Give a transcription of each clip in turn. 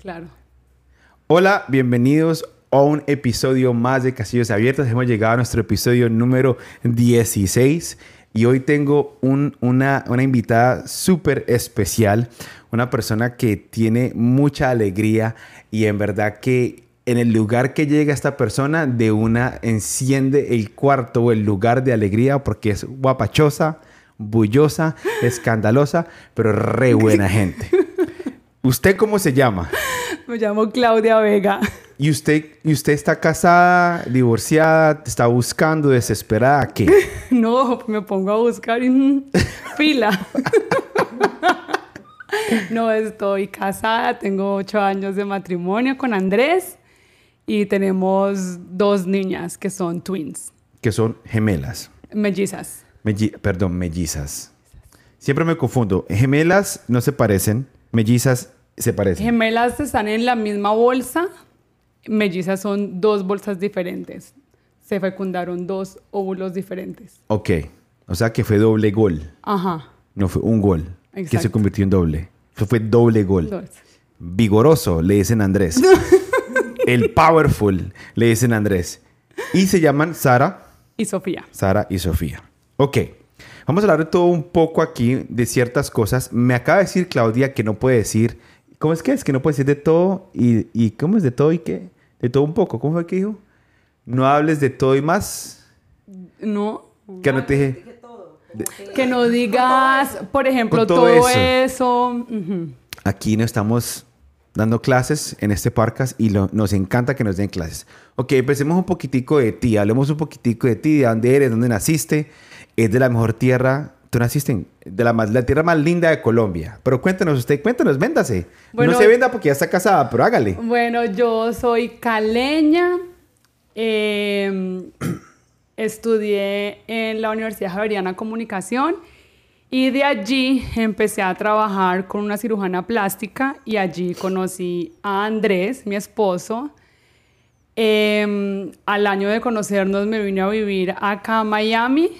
Claro. Hola, bienvenidos a un episodio más de Casillos Abiertos. Hemos llegado a nuestro episodio número 16 y hoy tengo un- una, una invitada súper especial, una persona que tiene mucha alegría y en verdad que en el lugar que llega esta persona de una enciende el cuarto o el lugar de alegría porque es guapachosa, bullosa, escandalosa, pero re buena gente. ¿Usted cómo se llama? Me llamo Claudia Vega. ¿Y usted, ¿Y usted está casada, divorciada, está buscando, desesperada? ¿Qué? No, me pongo a buscar en fila. No, estoy casada, tengo ocho años de matrimonio con Andrés y tenemos dos niñas que son twins, Que son gemelas. mellizas. Melli- perdón, mellizas. Siempre me confundo. Gemelas no se parecen, mellizas se parecen. Gemelas están en la misma bolsa, mellizas son dos bolsas diferentes. Se fecundaron dos óvulos diferentes. ok. O sea que fue doble gol. Ajá. No fue un gol que se Exacto. convirtió en doble. Eso fue doble gol. Dos. Vigoroso, le dicen Andrés. El powerful, le dicen Andrés. Y se llaman Sara, Y Sofía. Sara y Sofía. Ok. Vamos a hablar de todo un poco aquí, de ciertas cosas. Me acaba de decir Claudia que no puede decir... ¿Cómo es que es? Que no puede decir de todo y... y ¿Cómo es de todo y qué? De todo un poco. ¿Cómo fue que dijo? No hables de todo y más. No. Que no te dije... Que no digas, por ejemplo, todo todo, eso. eso. Aquí no estamos dando clases en este podcast y lo- nos encanta que nos den clases. Ok, empecemos un poquitico de ti. Hablemos un poquitico de ti, de dónde eres, dónde naciste. Es de la mejor tierra. Tú naciste en de la, más, la tierra más linda de Colombia. Pero cuéntanos usted, cuéntanos, véndase. Bueno, no se venda porque ya está casada, pero hágale. Bueno, yo soy caleña. eh, estudié en la Universidad Javeriana Comunicación y de allí empecé a trabajar con una cirujana plástica y allí conocí a Andrés, mi esposo. Eh, al año de conocernos me vine a vivir acá a Miami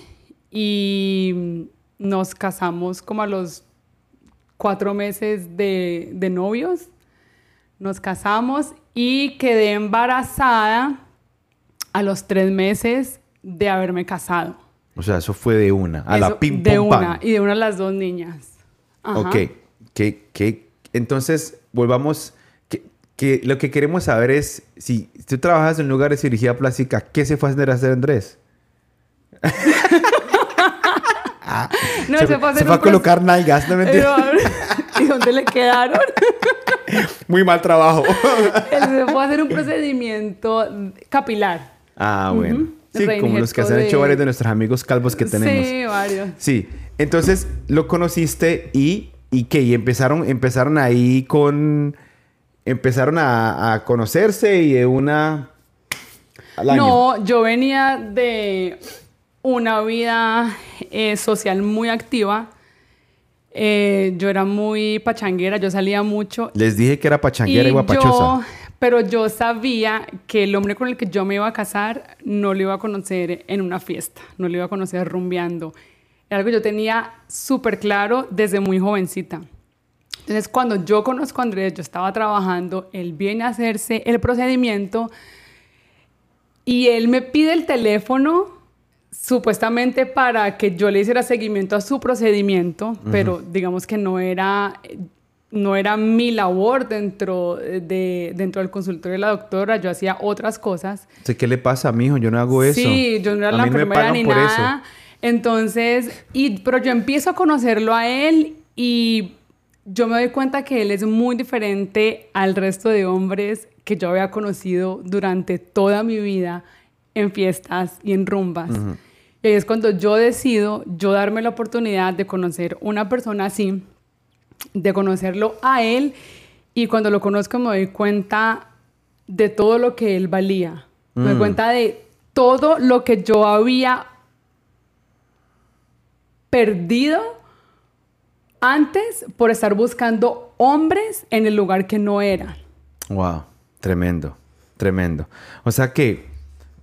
y nos casamos como a los cuatro meses de, de novios. Nos casamos y quedé embarazada a los tres meses de haberme casado. O sea, eso fue de una. A la pim De pum, una, y de una de las dos niñas. Ajá. Ok. Que, que, entonces, volvamos. Que, que lo que queremos saber es si tú trabajas en un lugar de cirugía plástica, ¿qué se fue a a hacer Andrés? No, se, se fue se fue a colocar nalgas, no mentira. ¿Y dónde le quedaron? Muy mal trabajo. Él se fue a hacer un procedimiento capilar. ah, bueno. Sí, como los que se han hecho varios de nuestros amigos calvos que tenemos. Sí, varios. Sí. Entonces, lo conociste y, y qué? Y empezaron, empezaron ahí con... Empezaron a, a conocerse y de una... Al año. No, yo venía de una vida eh, social muy activa. Eh, yo era muy pachanguera, yo salía mucho. Les dije que era pachanguera y, guapachosa. yo, pero yo sabía que el hombre con el que yo me iba a casar no lo iba a conocer en una fiesta, no lo iba a conocer rumbeando. Era algo que yo tenía súper claro desde muy jovencita. Entonces, cuando yo conozco a Andrés, yo estaba trabajando, él viene a hacerse el procedimiento y él me pide el teléfono supuestamente para que yo le hiciera seguimiento a su procedimiento, pero digamos que no era, no era mi labor dentro, de, dentro del consultorio de la doctora, yo hacía otras cosas. ¿Qué le pasa a mi hijo? Yo no hago eso. Sí, yo no era A la mí no me enfermera pagan ni por nada. Entonces, y, pero yo empiezo a conocerlo a él y yo me doy cuenta que él es muy diferente al resto de hombres que yo había conocido durante toda mi vida en fiestas y en rumbas. Y ahí es cuando yo decido yo darme la oportunidad de conocer una persona así, de conocerlo a él y cuando lo conozco me doy cuenta de todo lo que él valía. Me doy Mm. cuenta de todo lo que yo había perdido antes por estar buscando hombres en el lugar que no eran. Wow, tremendo, tremendo. O sea que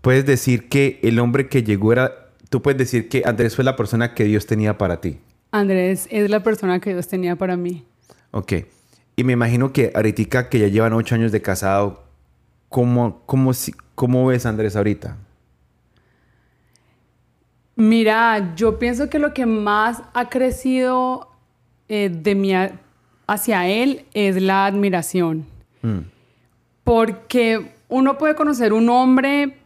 puedes decir que el hombre que llegó era, tú puedes decir que Andrés fue la persona que Dios tenía para ti. Andrés es la persona que Dios tenía para mí. Ok. Y me imagino que ahorita que ya llevan ocho años de casado, ¿cómo, cómo, cómo ves a Andrés ahorita? Mira, yo pienso que lo que más ha crecido eh, de a- hacia él es la admiración. Mm. Porque uno puede conocer un hombre,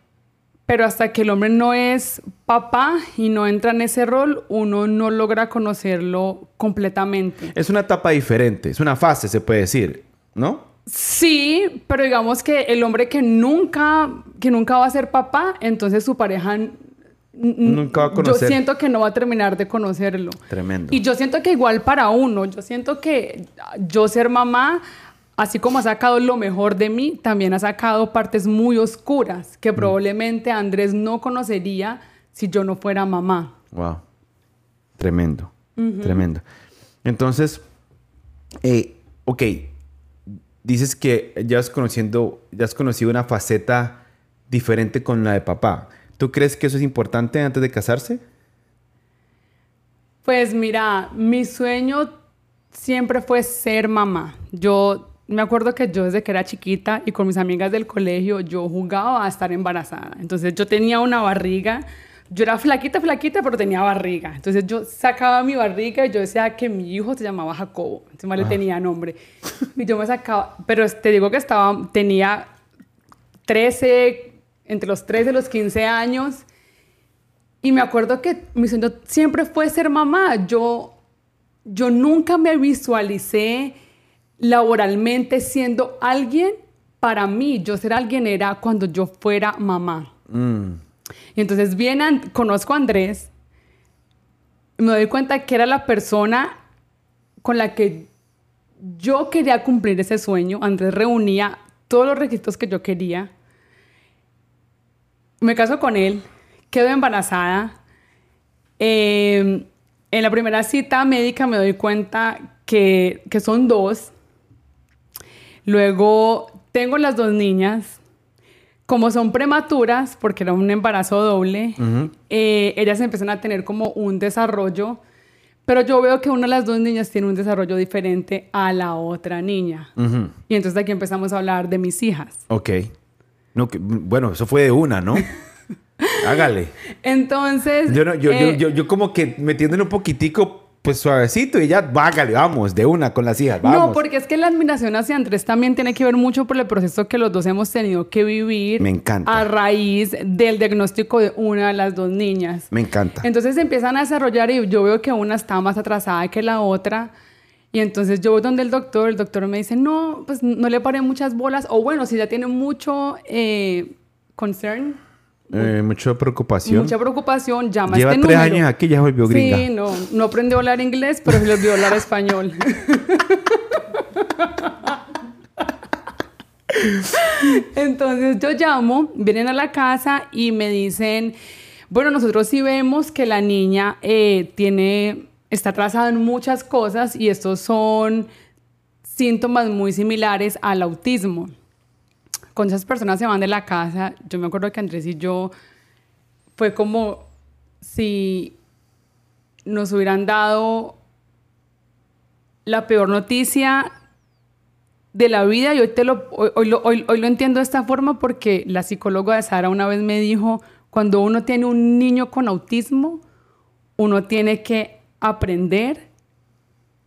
pero hasta que el hombre no es papá y no entra en ese rol, uno no logra conocerlo completamente. Es una etapa diferente, es una fase, se puede decir, ¿no? Sí, pero digamos que el hombre que nunca, que nunca va a ser papá, entonces su pareja Nunca va a conocer. Yo siento que no va a terminar de conocerlo. Tremendo. Y yo siento que igual para uno, yo siento que yo ser mamá, así como ha sacado lo mejor de mí, también ha sacado partes muy oscuras Mm. que probablemente Andrés no conocería si yo no fuera mamá. Wow. Tremendo. Tremendo. Entonces, eh, ok. Dices que ya has, conociendo, ya has conocido una faceta diferente con la de papá. ¿Tú crees que eso es importante antes de casarse? Pues mira, mi sueño siempre fue ser mamá. Yo me acuerdo que yo desde que era chiquita y con mis amigas del colegio, yo jugaba a estar embarazada. Entonces yo tenía una barriga. Yo era flaquita, flaquita, pero tenía barriga. Entonces yo sacaba mi barriga y yo decía que mi hijo se llamaba Jacobo. Encima le tenía nombre. Y yo me sacaba, pero te digo que estaba, tenía 13, entre los 13 y los 15 años. Y me acuerdo que mi sueño siempre fue ser mamá. Yo, yo nunca me visualicé laboralmente siendo alguien para mí. Yo ser alguien era cuando yo fuera mamá. Mm. Y entonces viene, An- conozco a Andrés, me doy cuenta que era la persona con la que yo quería cumplir ese sueño. Andrés reunía todos los requisitos que yo quería. Me caso con él, quedo embarazada. Eh, en la primera cita médica me doy cuenta que, que son dos. Luego tengo las dos niñas. Como son prematuras, porque era un embarazo doble, eh, ellas empiezan a tener como un desarrollo, pero yo veo que una de las dos niñas tiene un desarrollo diferente a la otra niña. Ujú. Y entonces aquí empezamos a hablar de mis hijas. Ok. No, que- bueno, eso fue de una, ¿no? Hágale. Entonces... Yo, no- yo, yo, eh, yo, yo como que metiéndole un poquitico, pues suavecito y ya, hágale, vamos, de una con las hijas, vamos. No, porque es que la admiración hacia Andrés también tiene que ver mucho por el proceso que los dos hemos tenido que vivir. Me encanta. A raíz del diagnóstico de una de las dos niñas. Me encanta. Entonces se empiezan a desarrollar y yo veo que una está más atrasada que la otra. Y entonces yo voy donde el doctor, el doctor me dice, no, pues no le paré muchas bolas. O bueno, si ya tiene mucho eh, concern, Eh, mucha preocupación. mucha preocupación, llama Lleva este tres número. años aquí, ya volvió gringa. Sí, no, no aprendió a hablar inglés, pero se le olvidó hablar español. Entonces yo llamo, vienen a la casa y me dicen, bueno, nosotros sí vemos que la niña eh, tiene, está atrasada en muchas cosas y estos son síntomas muy similares al autismo. Cuando esas personas se van de la casa, yo me acuerdo que Andrés y yo fue como si nos hubieran dado la peor noticia de la vida y hoy, te lo, hoy, hoy hoy lo entiendo de esta forma porque la psicóloga de Sara una vez me dijo, cuando uno tiene un niño con autismo, uno tiene que aprender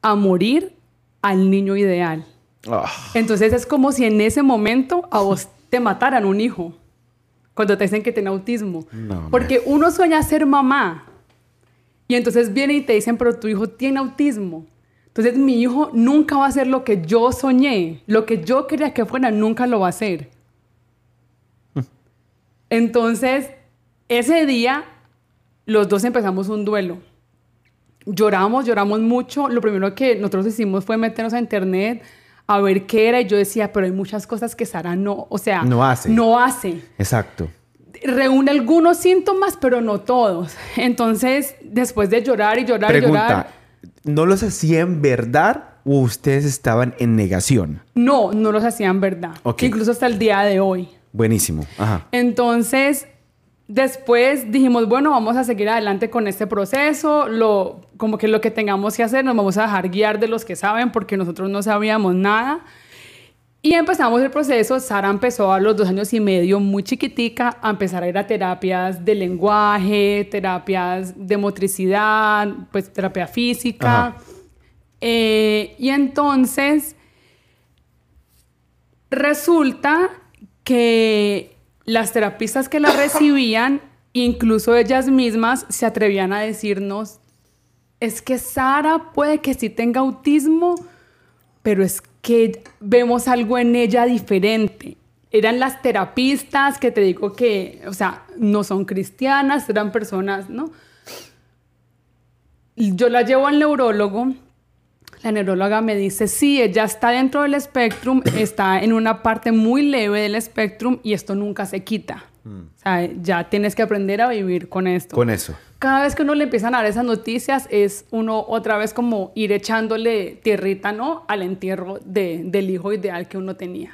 a morir al niño ideal. Ah, Entonces es como si en ese momento a vos te mataran un hijo cuando te dicen que tiene autismo. No, Porque uno sueña ser mamá y entonces vienen y te dicen, pero tu hijo tiene autismo. Entonces mi hijo nunca va a hacer lo que yo soñé, lo que yo quería que fuera, nunca lo va a hacer. Entonces, ese día, los dos empezamos un duelo. Lloramos, lloramos mucho. Lo primero que nosotros hicimos fue meternos a internet a ver qué era y yo decía, pero hay muchas cosas que Sara no, o sea, No hace. No hace. exacto. Reúne algunos síntomas, pero no todos. Entonces, después de llorar y llorar y llorar, Pregunta, ¿no los hacía en verdad o ustedes estaban en negación? no, no los hacían verdad. Incluso hasta el día de hoy. Buenísimo. Ajá. Entonces, después dijimos, bueno, vamos a seguir adelante con este proceso, lo, como que lo que tengamos que hacer, nos vamos a dejar guiar de los que saben, porque nosotros no sabíamos nada. Y empezamos el proceso, Sara empezó a los dos años y medio, muy chiquitica, a empezar a ir a terapias de lenguaje, terapias de motricidad, pues terapia física. Eh, y entonces resulta que las terapistas que la recibían, incluso ellas mismas, se atrevían a decirnos, es que Sara puede que sí tenga autismo, pero es que vemos algo en ella diferente. Eran las terapistas que te digo que, o sea, no son cristianas, eran personas, ¿no? Yo la llevo al neurólogo, la neuróloga me dice, sí, ella está dentro del espectrum, está en una parte muy leve del espectrum y esto nunca se quita. Mm. O sea, ya tienes que aprender a vivir con esto. Con eso. Cada vez que uno le empiezan a dar esas noticias es uno otra vez como ir echándole tierrita, ¿no? Al entierro de, del hijo ideal que uno tenía.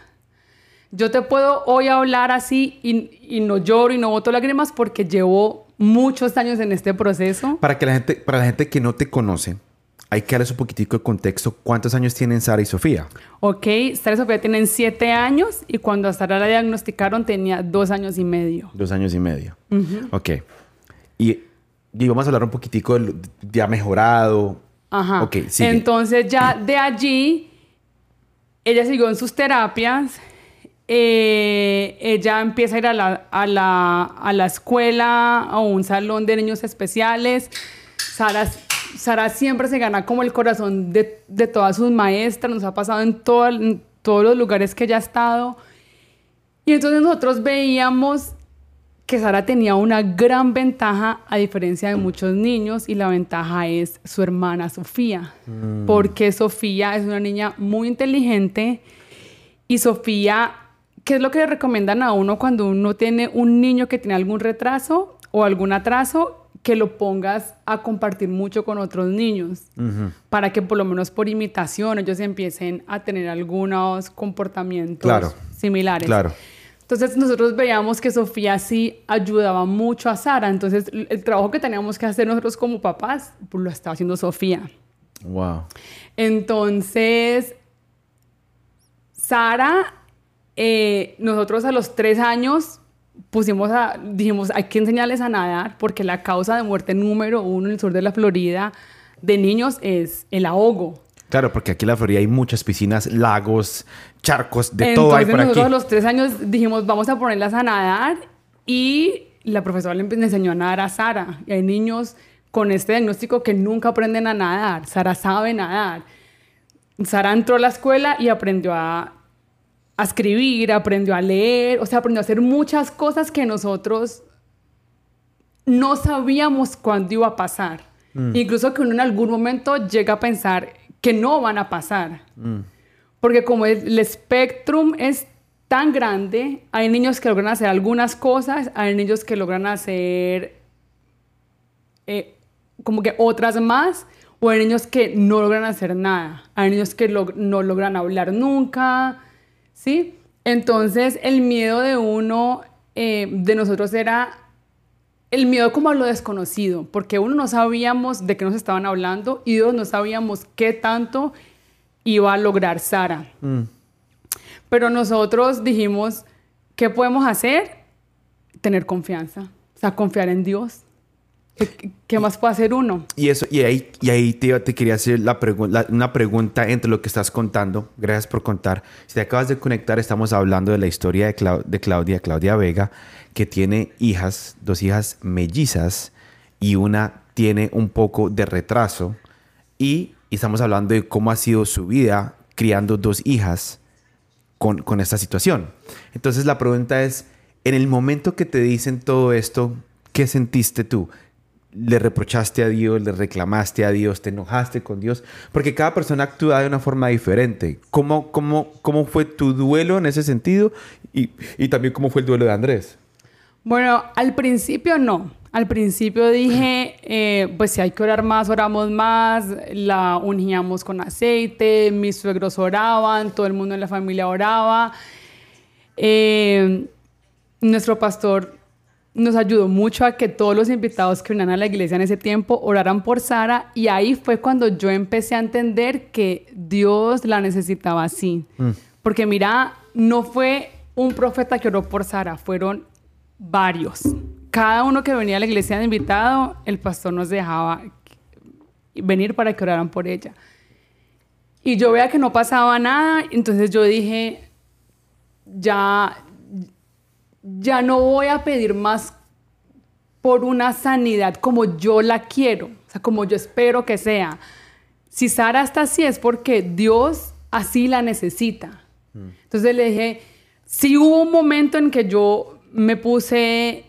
Yo te puedo hoy hablar así y, y no lloro y no boto lágrimas porque llevo muchos años en este proceso. Para que la gente, para la gente que no te conoce, hay que darles un poquitico de contexto. ¿Cuántos años tienen Sara y Sofía? Ok, Sara y Sofía tienen siete años y cuando a Sara la diagnosticaron tenía dos años y medio. Dos años y medio. Ok. Y, vamos a hablar un poquitico de, de ha mejorado. Ajá. Ok, Entonces ya de allí, ella siguió en sus terapias. Eh, ella empieza a ir a la, a, la, a la escuela, a un salón de niños especiales. Sara Sara siempre se gana como el corazón de, de todas sus maestras, nos ha pasado en, en todos los lugares que ella ha estado. Y entonces nosotros veíamos que Sara tenía una gran ventaja a diferencia de muchos niños y la ventaja es su hermana Sofía, mm. porque Sofía es una niña muy inteligente y Sofía, ¿qué es lo que le recomiendan a uno cuando uno tiene un niño que tiene algún retraso o algún atraso? Que lo pongas a compartir mucho con otros niños, para que por lo menos por imitación ellos empiecen a tener algunos comportamientos similares. Claro. Entonces nosotros veíamos que Sofía sí ayudaba mucho a Sara, entonces el trabajo que teníamos que hacer nosotros como papás, pues lo estaba haciendo Sofía. Wow. Entonces, Sara, eh, nosotros a los tres años pusimos a, dijimos, hay que enseñarles a nadar porque la causa de muerte número uno en el sur de la Florida de niños es el ahogo. Claro, porque aquí en la Florida hay muchas piscinas, lagos, charcos, de todo hay por nosotros a los tres años dijimos, vamos a ponerlas a nadar y la profesora le enseñó a nadar a Sara. Y hay niños con este diagnóstico que nunca aprenden a nadar. Sara sabe nadar. Sara entró a la escuela y aprendió a a escribir, aprendió a leer, o sea, aprendió a hacer muchas cosas que nosotros no sabíamos cuándo iba a pasar. Mm. Incluso que uno en algún momento llega a pensar que no van a pasar. Mm. Porque como el espectrum es tan grande, hay niños que logran hacer algunas cosas, hay niños que logran hacer eh, como que otras más, o hay niños que no logran hacer nada. Hay niños que no logran hablar nunca, ¿sí? Entonces el miedo de uno, eh, de nosotros era el miedo como a lo desconocido, porque uno no sabíamos de qué nos estaban hablando y dos no sabíamos qué tanto iba a lograr Sara. Mm. Pero nosotros dijimos, ¿qué podemos hacer? Tener confianza, o sea, confiar en Dios. ¿Qué, más puede hacer uno? Y eso, y ahí, y ahí te, te quería hacer la una pregunta entre lo que estás contando. Gracias por contar. Si te acabas de conectar, estamos hablando de la historia de, de Claudia, Claudia Vega, que tiene hijas, dos hijas mellizas, y una tiene un poco de retraso. Y, y estamos hablando de cómo ha sido su vida criando dos hijas con, con esta situación. Entonces la pregunta es, en el momento que te dicen todo esto, ¿qué sentiste tú? Le reprochaste a Dios, le reclamaste a Dios, te enojaste con Dios, porque cada persona actúa de una forma diferente. ¿Cómo, cómo, cómo fue tu duelo en ese sentido y, y también cómo fue el duelo de Andrés? Bueno, al principio no. Al principio dije, eh, pues si hay que orar más, oramos más, la uníamos con aceite, mis suegros oraban, todo el mundo en la familia oraba. Eh, nuestro pastor nos ayudó mucho a que todos los invitados que venían a la iglesia en ese tiempo oraran por Sara y ahí fue cuando yo empecé a entender que Dios la necesitaba así. Mm. Porque mira, no fue un profeta que oró por Sara, fueron varios. Cada uno que venía a la iglesia de invitado, el pastor nos dejaba venir para que oraran por ella. Y yo veía que no pasaba nada, entonces yo dije, ya, ya no voy a pedir más por una sanidad como yo la quiero, o sea, como yo espero que sea. Si Sara está así es porque Dios así la necesita. Entonces le dije, sí hubo un momento en que yo me puse,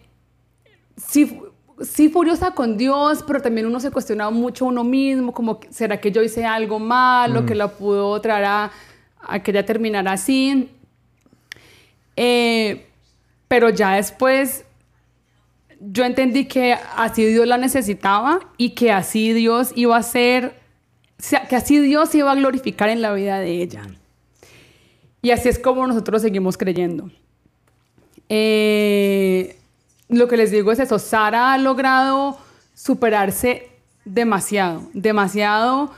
sí, sí furiosa con Dios, pero también uno se cuestionaba mucho uno mismo, como, ¿será que yo hice algo malo que la pudo traer a, a que ella terminara así? Eh, pero ya después yo entendí que así Dios la necesitaba y que así Dios iba a ser, que así Dios iba a glorificar en la vida de ella. Y así es como nosotros seguimos creyendo. Eh, lo que les digo es eso, Sara ha logrado superarse demasiado, demasiado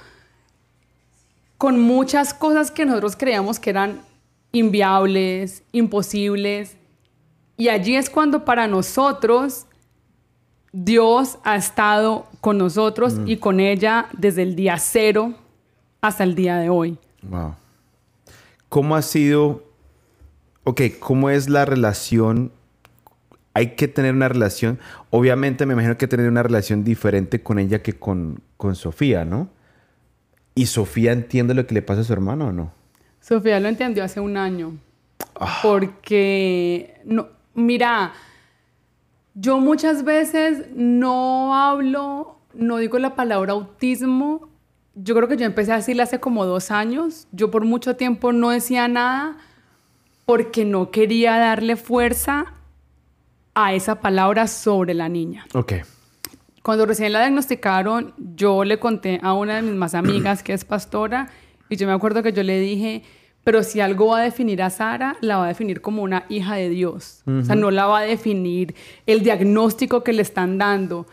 con muchas cosas que nosotros creíamos que eran inviables, imposibles. Y allí es cuando para nosotros Dios ha estado con nosotros y con ella desde el día cero hasta el día de hoy. Wow. ¿Cómo ha sido, ok, cómo es la relación? Hay que tener una relación, obviamente me imagino que tener una relación diferente con ella que con, con Sofía, ¿no? ¿Y Sofía entiende lo que le pasa a su hermano o no? Sofía lo entendió hace un año. Porque, no, mira, yo muchas veces no hablo, no digo la palabra autismo. Yo creo que yo empecé a decirla hace como dos años. Yo por mucho tiempo no decía nada porque no quería darle fuerza a esa palabra sobre la niña. Ok. Cuando recién la diagnosticaron, yo le conté a una de mis más amigas que es pastora y yo me acuerdo que yo le dije, pero si algo va a definir a Sara, la va a definir como una hija de Dios. O sea, no la va a definir el diagnóstico que le están dando.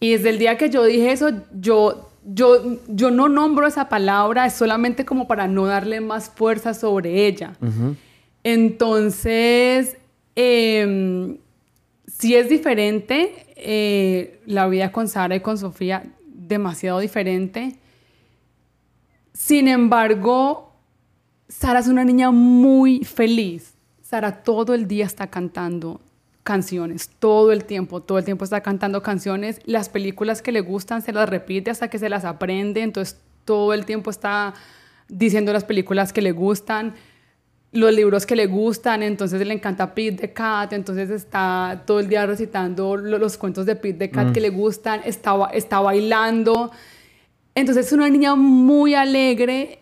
Y desde el día que yo dije eso, yo, yo, yo no nombro esa palabra, es solamente como para no darle más fuerza sobre ella. Entonces, eh, sí es diferente eh, la vida con Sara y con Sofía, demasiado diferente. Sin embargo, Sara es una niña muy feliz. Sara todo el día está cantando canciones, todo el tiempo, todo el tiempo está cantando canciones. Las películas que le gustan se las repite hasta que se las aprende, entonces todo el tiempo está diciendo las películas que le gustan, los libros que le gustan, entonces le encanta Pete the Cat, entonces está todo el día recitando lo- los cuentos de Pete the Cat que le gustan, está bailando. Entonces es una niña muy alegre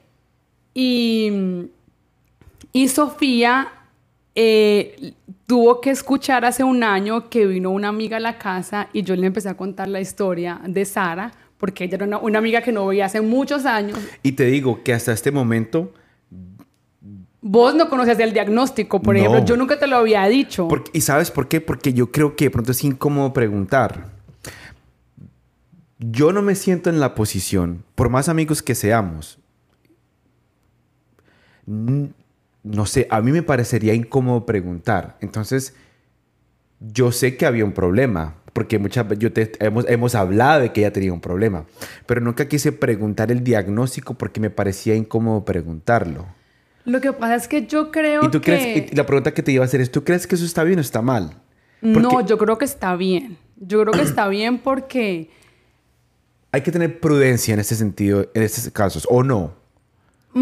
y, y Sofía eh, tuvo que escuchar hace un año que vino una amiga a la casa y yo le empecé a contar la historia de Sara, porque ella era una, una amiga que no veía hace muchos años. Y te digo que hasta este momento, Vos no conocías el diagnóstico, por No. ejemplo, yo nunca te lo había dicho. porque- ¿y sabes por qué? Porque yo creo que de pronto es incómodo preguntar. Yo no me siento en la posición, por más amigos que seamos, no sé, a mí me parecería incómodo preguntar. Entonces, yo sé que había un problema, porque muchas veces yo te- hemos, hemos hablado de que ella tenía un problema, pero nunca quise preguntar el diagnóstico porque me parecía incómodo preguntarlo. Lo que pasa es que yo creo Y tú que... crees, y la pregunta que te iba a hacer es, ¿tú crees que eso está bien o está mal? Porque No, yo creo que está bien. Yo creo que está bien porque... hay que tener prudencia en este sentido, en estos casos, ¿o no?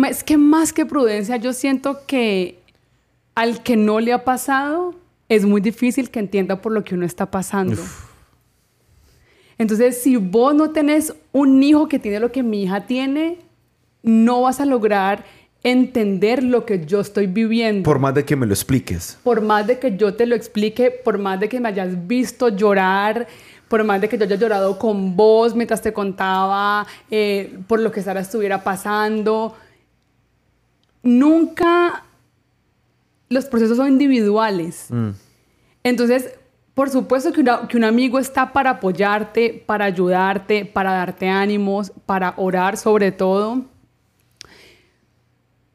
Es que más que prudencia, yo siento que al que no le ha pasado, es muy difícil que entienda por lo que uno está pasando. Entonces, si vos no tenés un hijo que tiene lo que mi hija tiene, no vas a lograr entender lo que yo estoy viviendo. Por más de que me lo expliques. por más de que yo te lo explique, por más de que me hayas visto llorar, por más de que yo haya llorado con vos mientras te contaba eh, por lo que Sara estuviera pasando, nunca los procesos son individuales. Entonces, por supuesto que, que un amigo está para apoyarte, para ayudarte, para darte ánimos, para orar sobre todo.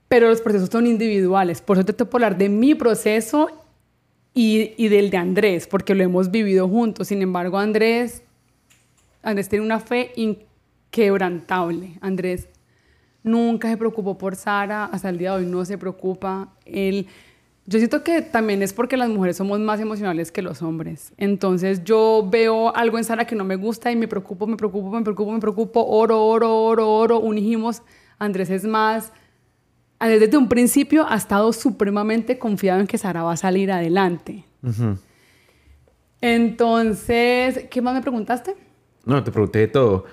Pero los procesos son individuales. Por eso te que hablar de mi proceso y, y, del de Andrés, porque lo hemos vivido juntos. Sin embargo, Andrés, Andrés tiene una fe inquebrantable. Andrés nunca se preocupó por Sara, hasta el día de hoy no se preocupa. Él yo siento que también es porque las mujeres somos más emocionales que los hombres. Entonces yo veo algo en Sara que no me gusta y me preocupo, me preocupo, me preocupo, me preocupo, oro, oro, oro, oro, unimos. Andrés es más, desde un principio ha estado supremamente confiado en que Sara va a salir adelante. Entonces, ¿qué más me preguntaste? No, te pregunté de todo.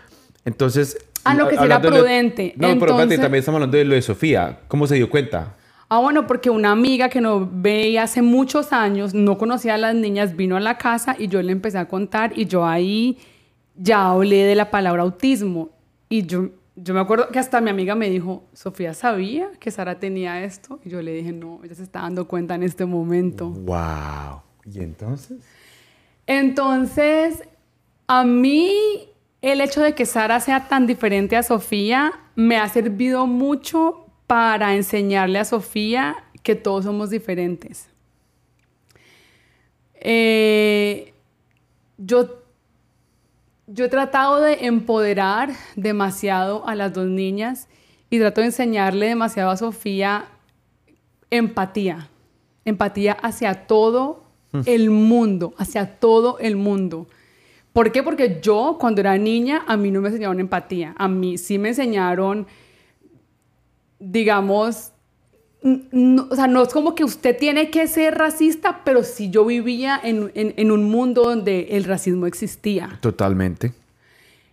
Entonces... Ah, no, que será prudente. No, pero también estamos hablando de lo de Sofía. ¿Cómo se dio cuenta? Ah, bueno, porque una amiga que no veía hace muchos años, no conocía a las niñas, vino a la casa y yo le empecé a contar y yo ahí ya hablé de la palabra autismo. Y yo, yo me acuerdo que hasta mi amiga me dijo, Sofía sabía que Sara tenía esto. Y yo le dije, no, ella se está dando cuenta en este momento. ¡Wow! ¿Y entonces? Entonces, a mí el hecho de que Sara sea tan diferente a Sofía me ha servido mucho para enseñarle a Sofía que todos somos diferentes. Eh, yo, yo he tratado de empoderar demasiado a las dos niñas y trato de enseñarle demasiado a Sofía empatía, empatía hacia todo mm. el mundo, hacia todo el mundo. ¿Por qué? Porque yo cuando era niña a mí no me enseñaron empatía, a mí sí me enseñaron digamos, no, o sea, no es como que usted tiene que ser racista, pero si yo vivía en, en, un mundo donde el racismo existía. Totalmente.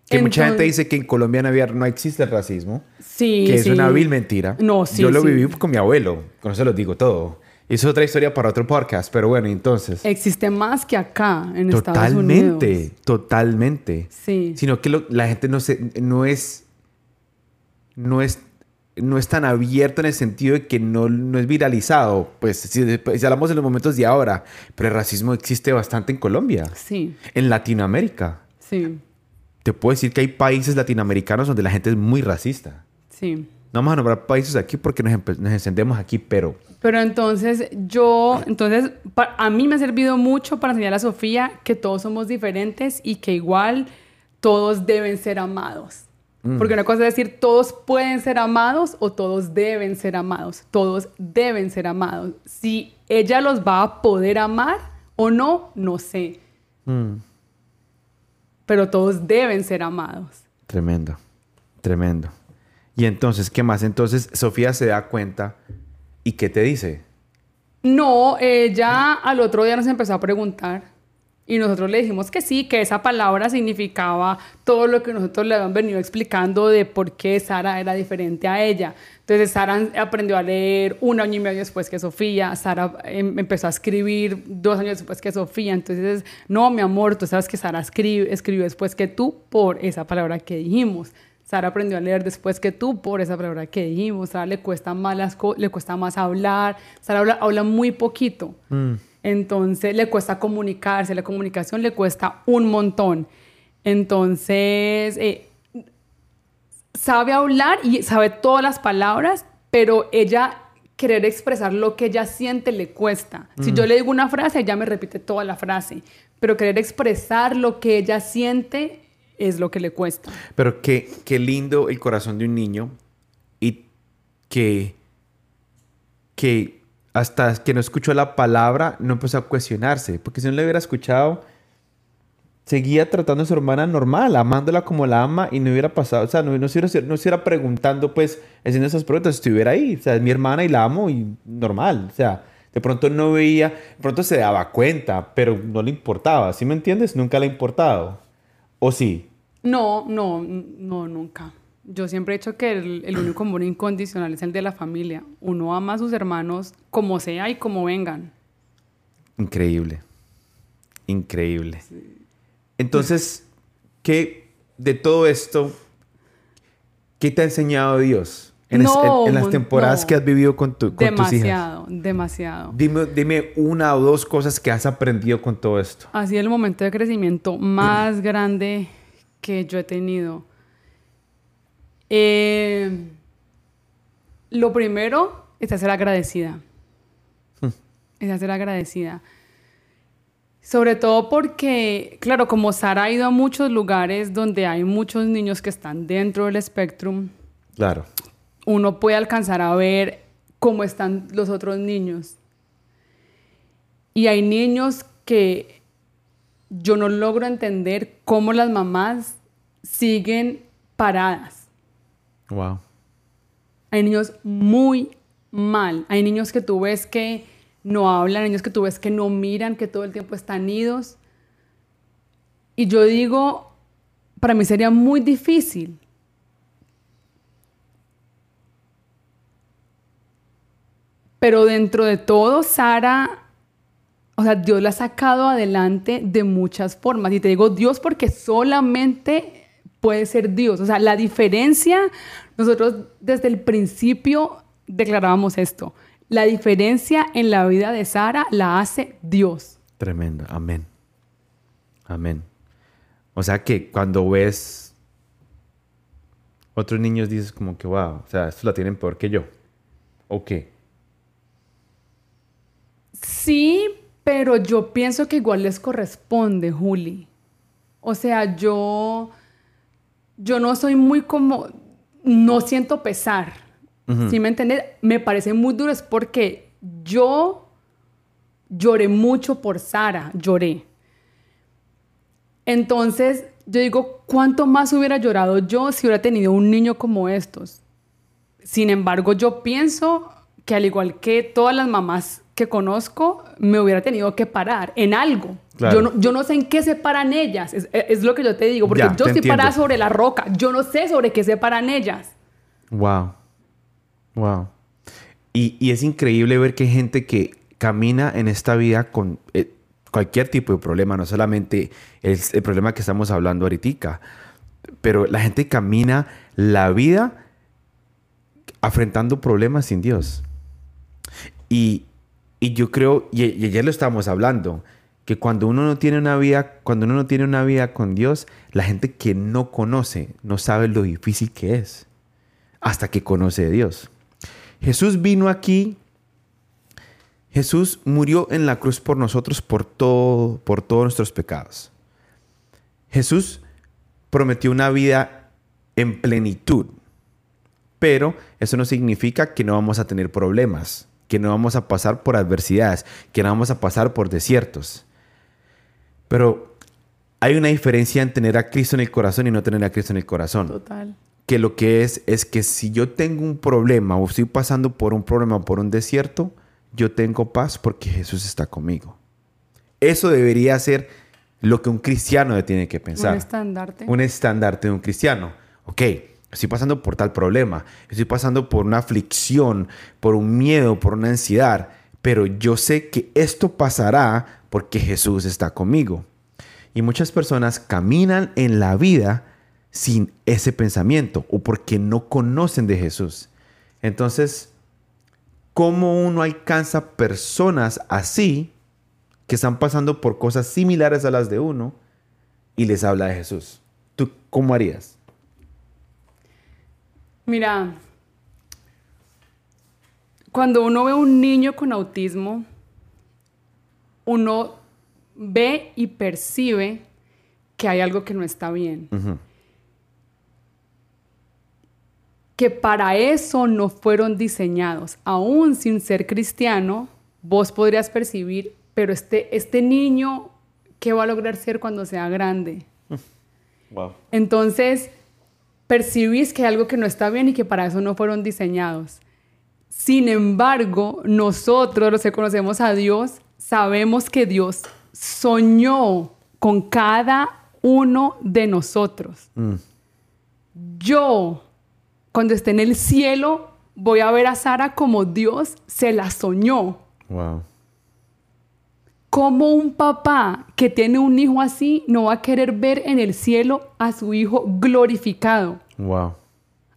Que mucha gente dice que en Colombia no existe el racismo. Sí. Que es una vil mentira. No, sí. Yo lo viví con mi abuelo, con eso lo digo todo. Es otra historia para otro podcast, pero bueno, entonces. Existe más que acá, en Estados Unidos. Totalmente, totalmente. Sí. Sino que la gente no, se, no es. No es no es tan abierto en el sentido de que no, no es viralizado. Pues si, hablamos de los momentos de ahora, pero el racismo existe bastante en Colombia. Sí. En Latinoamérica. Sí. Te puedo decir que hay países latinoamericanos donde la gente es muy racista. Sí. No vamos a nombrar países aquí porque nos, nos encendemos aquí, pero... Pero entonces yo, entonces a mí me ha servido mucho para enseñar a Sofía que todos somos diferentes y que igual todos deben ser amados. Mm. Porque una cosa es decir, todos pueden ser amados o todos deben ser amados. Todos deben ser amados. Si ella los va a poder amar o no, no sé. Mm. Pero todos deben ser amados. Tremendo, tremendo. Y entonces, ¿qué más? Entonces, Sofía se da cuenta y ¿qué te dice? No, ella al otro día nos empezó a preguntar y nosotros le dijimos que sí, que esa palabra significaba todo lo que nosotros le habíamos venido explicando de por qué Sara era diferente a ella. Entonces Sara aprendió a leer un año y medio después que Sofía, Sara em, empezó a escribir dos años después que Sofía. Entonces, no, mi amor, tú sabes que Sara escribe, escribió después que tú por esa palabra que dijimos. Sara aprendió a leer después que tú por esa palabra que dijimos. Sara le cuesta más, las le cuesta más hablar. Sara habla, habla muy poquito. Mm. Entonces le cuesta comunicarse, la comunicación le cuesta un montón. Entonces, eh, sabe hablar y sabe todas las palabras, pero ella querer expresar lo que ella siente le cuesta. Si yo mm. le digo una frase, ella me repite toda la frase, pero querer expresar lo que ella siente es lo que le cuesta. Pero qué, qué lindo el corazón de un niño y que, que hasta que no escuchó la palabra, no empezó a cuestionarse. Porque si no le hubiera escuchado, seguía tratando a su hermana normal, amándola como la ama y no hubiera pasado, o sea, no, no, estuviera, preguntando, pues, haciendo esas preguntas, estuviera ahí. O sea, es mi hermana y la amo y normal. O sea, de pronto no veía, de pronto se daba cuenta, pero no le importaba. ¿Sí me entiendes? Nunca le ha importado. ¿O sí? No, no, no, nunca. Yo siempre he dicho que el, único amor incondicional es el de la familia. Uno ama a sus hermanos como sea y como vengan. Increíble. Increíble. Entonces, ¿qué de todo esto, qué te ha enseñado Dios En, es- No, en- en las temporadas no. que has vivido con, tu, con tus hijas. demasiado, demasiado. Dime, dime una o dos cosas que has aprendido con todo esto. Ha sido el momento de crecimiento más grande que yo he tenido. Eh, lo primero es ser agradecida. Es ser agradecida. Sobre todo porque, claro, como Sara ha ido a muchos lugares donde hay muchos niños que están dentro del espectrum, Claro. Uno puede alcanzar a ver cómo están los otros niños. Y hay niños que yo no logro entender cómo las mamás siguen paradas. Wow. Hay niños muy mal. Hay niños que tú ves que no hablan, niños que tú ves que no miran, que todo el tiempo están idos. Y yo digo, para mí sería muy difícil Pero dentro de todo, Sara, o sea, Dios la ha sacado adelante de muchas formas. Y te digo Dios porque solamente puede ser Dios. O sea, la diferencia, nosotros desde el principio declarábamos esto. La diferencia en la vida de Sara la hace Dios. Tremendo. Amén. Amén. O sea que cuando ves otros niños dices como que, wow, o sea, estos la tienen peor que yo. ¿O qué? Sí, pero yo pienso que igual les corresponde, Juli. O sea, yo, yo no soy muy como, no siento pesar. ¿Sí me entiendes? Me parece muy duro, es porque yo lloré mucho por Sara, lloré. Entonces, yo digo, ¿cuánto más hubiera llorado yo si hubiera tenido un niño como estos? Sin embargo, yo pienso que al igual que todas las mamás que conozco, me hubiera tenido que parar en algo. Claro. Yo, no, yo no sé en qué se paran ellas, es, es lo que yo te digo, porque Ya, yo estoy entiendo. parada sobre la roca, yo no sé sobre qué se paran ellas. Wow. Wow. Y, y es increíble ver que hay gente que camina en esta vida con eh, cualquier tipo de problema, no solamente el, el problema que estamos hablando ahorita, pero la gente camina la vida afrontando problemas sin Dios. Y, y yo creo, y, ayer lo estábamos hablando, que cuando uno no tiene una vida, cuando uno no tiene una vida con Dios, la gente que no conoce no sabe lo difícil que es hasta que conoce a Dios. Jesús vino aquí, Jesús murió en la cruz por nosotros por todo, por todos nuestros pecados. Jesús prometió una vida en plenitud, pero eso no significa que no vamos a tener problemas, que no vamos a pasar por adversidades, que no vamos a pasar por desiertos. Pero hay una diferencia en tener a Cristo en el corazón y no tener a Cristo en el corazón Total. que lo que es es que si yo tengo un problema o estoy pasando por un problema, por un desierto, yo tengo paz porque Jesús está conmigo. Eso debería ser lo que un cristiano tiene que pensar. Un estandarte. Un estandarte de un cristiano. Ok, estoy pasando por tal problema, estoy pasando por una aflicción, por un miedo, por una ansiedad, pero yo sé que esto pasará porque Jesús está conmigo. Y muchas personas caminan en la vida sin ese pensamiento o porque no conocen de Jesús. Entonces, ¿cómo uno alcanza personas así que están pasando por cosas similares a las de uno y les habla de Jesús? ¿Tú cómo harías? Mira, cuando uno ve un niño con autismo, uno ve y percibe que hay algo que no está bien. Que para eso no fueron diseñados. Aún sin ser cristiano, vos podrías percibir, pero este, este niño, ¿qué va a lograr ser cuando sea grande? Wow. Entonces, percibís que hay algo que no está bien y que para eso no fueron diseñados. Sin embargo, nosotros, los que conocemos a Dios, sabemos que Dios soñó con cada uno de nosotros. Mm. Yo, cuando esté en el cielo, voy a ver a Sara como Dios se la soñó. Wow. Como un papá que tiene un hijo así no va a querer ver en el cielo a su hijo glorificado? Wow.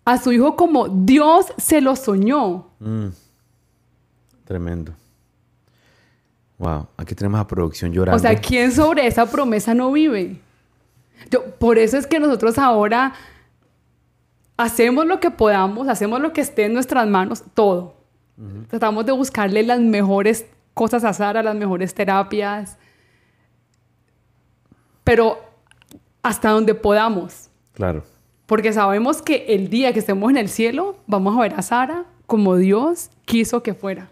a su hijo como Dios se lo soñó. Mm. Tremendo. Wow, aquí tenemos a producción llorando. O sea, ¿quién sobre esa promesa no vive? Yo, por eso es que nosotros ahora hacemos lo que podamos, hacemos lo que esté en nuestras manos, todo. Tratamos de buscarle las mejores cosas a Sara, las mejores terapias, pero hasta donde podamos. Claro. Porque sabemos que el día que estemos en el cielo, vamos a ver a Sara como Dios quiso que fuera.